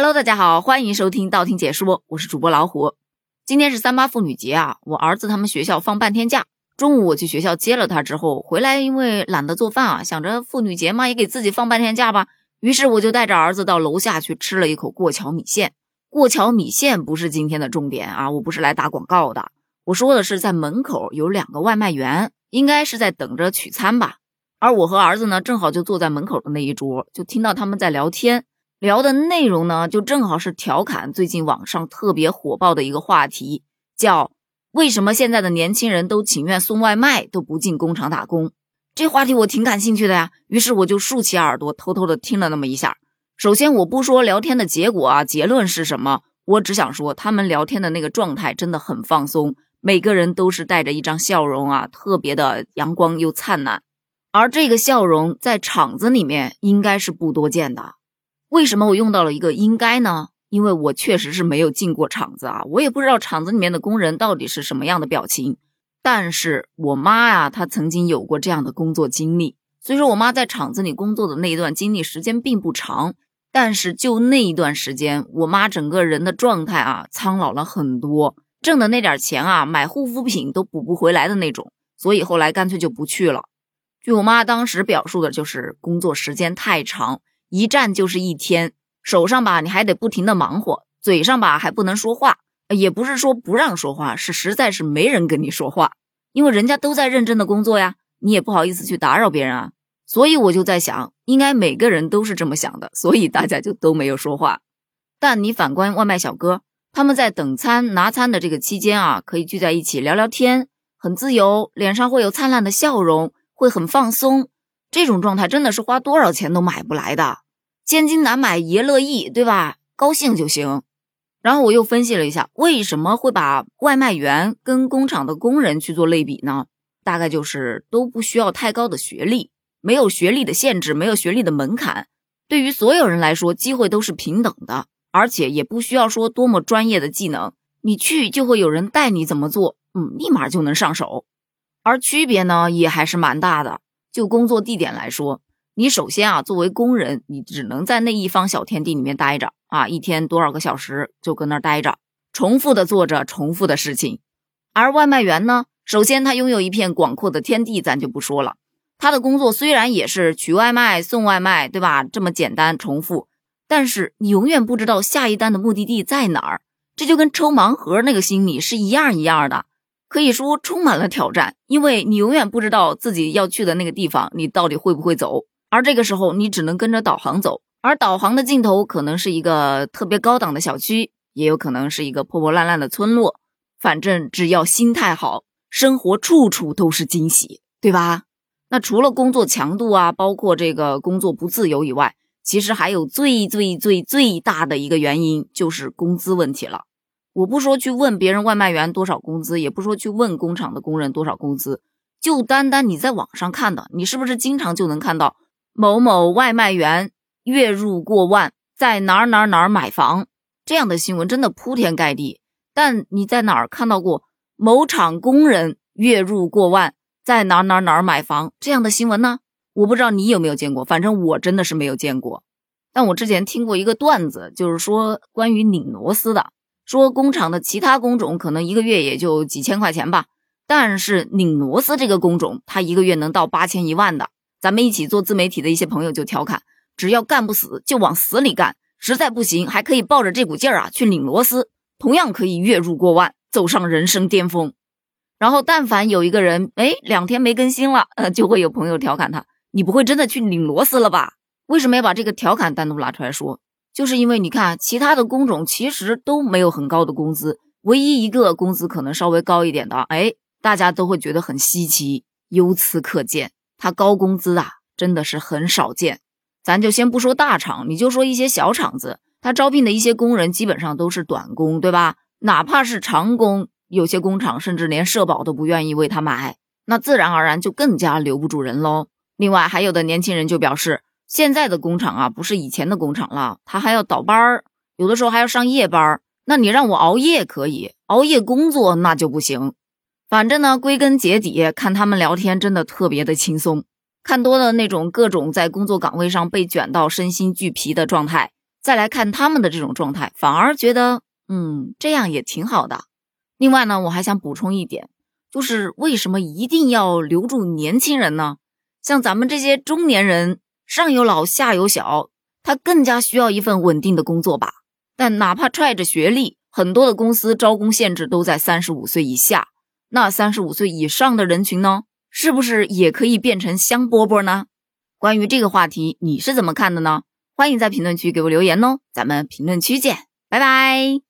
Hello，大家好，欢迎收听道听解说，我是主播老虎。今天是三八妇女节啊，我儿子他们学校放半天假，中午我去学校接了他之后回来，因为懒得做饭啊，想着妇女节嘛，也给自己放半天假吧，于是我就带着儿子到楼下去吃了一口过桥米线。过桥米线不是今天的重点啊，我不是来打广告的，我说的是在门口有两个外卖员，应该是在等着取餐吧，而我和儿子呢，正好就坐在门口的那一桌，就听到他们在聊天。聊的内容呢，就正好是调侃最近网上特别火爆的一个话题，叫“为什么现在的年轻人都情愿送外卖，都不进工厂打工”。这话题我挺感兴趣的呀，于是我就竖起耳朵，偷偷的听了那么一下。首先，我不说聊天的结果啊，结论是什么，我只想说他们聊天的那个状态真的很放松，每个人都是带着一张笑容啊，特别的阳光又灿烂。而这个笑容在厂子里面应该是不多见的。为什么我用到了一个应该呢？因为我确实是没有进过厂子啊，我也不知道厂子里面的工人到底是什么样的表情。但是我妈呀，她曾经有过这样的工作经历。所以说我妈在厂子里工作的那一段经历时间并不长，但是就那一段时间，我妈整个人的状态啊，苍老了很多，挣的那点钱啊，买护肤品都补不回来的那种。所以后来干脆就不去了。据我妈当时表述的，就是工作时间太长。一站就是一天，手上吧你还得不停的忙活，嘴上吧还不能说话，也不是说不让说话，是实在是没人跟你说话，因为人家都在认真的工作呀，你也不好意思去打扰别人啊。所以我就在想，应该每个人都是这么想的，所以大家就都没有说话。但你反观外卖小哥，他们在等餐拿餐的这个期间啊，可以聚在一起聊聊天，很自由，脸上会有灿烂的笑容，会很放松。这种状态真的是花多少钱都买不来的，千金难买爷乐意，对吧？高兴就行。然后我又分析了一下，为什么会把外卖员跟工厂的工人去做类比呢？大概就是都不需要太高的学历，没有学历的限制，没有学历的门槛，对于所有人来说，机会都是平等的，而且也不需要说多么专业的技能，你去就会有人带你怎么做，嗯，立马就能上手。而区别呢，也还是蛮大的。就工作地点来说，你首先啊，作为工人，你只能在那一方小天地里面待着啊，一天多少个小时就搁那儿待着，重复的做着重复的事情。而外卖员呢，首先他拥有一片广阔的天地，咱就不说了。他的工作虽然也是取外卖、送外卖，对吧？这么简单重复，但是你永远不知道下一单的目的地在哪儿，这就跟抽盲盒那个心理是一样一样的。可以说充满了挑战，因为你永远不知道自己要去的那个地方，你到底会不会走。而这个时候，你只能跟着导航走，而导航的尽头可能是一个特别高档的小区，也有可能是一个破破烂烂的村落。反正只要心态好，生活处处都是惊喜，对吧？那除了工作强度啊，包括这个工作不自由以外，其实还有最最最最大的一个原因，就是工资问题了。我不说去问别人外卖员多少工资，也不说去问工厂的工人多少工资，就单单你在网上看的，你是不是经常就能看到某某外卖员月入过万，在哪儿哪儿哪儿买房这样的新闻，真的铺天盖地。但你在哪儿看到过某厂工人月入过万，在哪儿哪儿哪儿买房这样的新闻呢？我不知道你有没有见过，反正我真的是没有见过。但我之前听过一个段子，就是说关于拧螺丝的。说工厂的其他工种可能一个月也就几千块钱吧，但是拧螺丝这个工种，他一个月能到八千一万的。咱们一起做自媒体的一些朋友就调侃：只要干不死，就往死里干；实在不行，还可以抱着这股劲儿啊去拧螺丝，同样可以月入过万，走上人生巅峰。然后，但凡有一个人哎两天没更新了，呃，就会有朋友调侃他：你不会真的去拧螺丝了吧？为什么要把这个调侃单独拿出来说？就是因为你看，其他的工种其实都没有很高的工资，唯一一个工资可能稍微高一点的，哎，大家都会觉得很稀奇。由此可见，他高工资啊，真的是很少见。咱就先不说大厂，你就说一些小厂子，他招聘的一些工人基本上都是短工，对吧？哪怕是长工，有些工厂甚至连社保都不愿意为他买，那自然而然就更加留不住人喽。另外，还有的年轻人就表示。现在的工厂啊，不是以前的工厂了，他还要倒班儿，有的时候还要上夜班。那你让我熬夜可以，熬夜工作那就不行。反正呢，归根结底，看他们聊天真的特别的轻松。看多了那种各种在工作岗位上被卷到身心俱疲的状态，再来看他们的这种状态，反而觉得，嗯，这样也挺好的。另外呢，我还想补充一点，就是为什么一定要留住年轻人呢？像咱们这些中年人，上有老下有小，他更加需要一份稳定的工作吧。但哪怕揣着学历，很多的公司招工限制都在三十五岁以下。那三十五岁以上的人群呢？是不是也可以变成香饽饽呢？关于这个话题，你是怎么看的呢？欢迎在评论区给我留言哦，咱们评论区见，拜拜。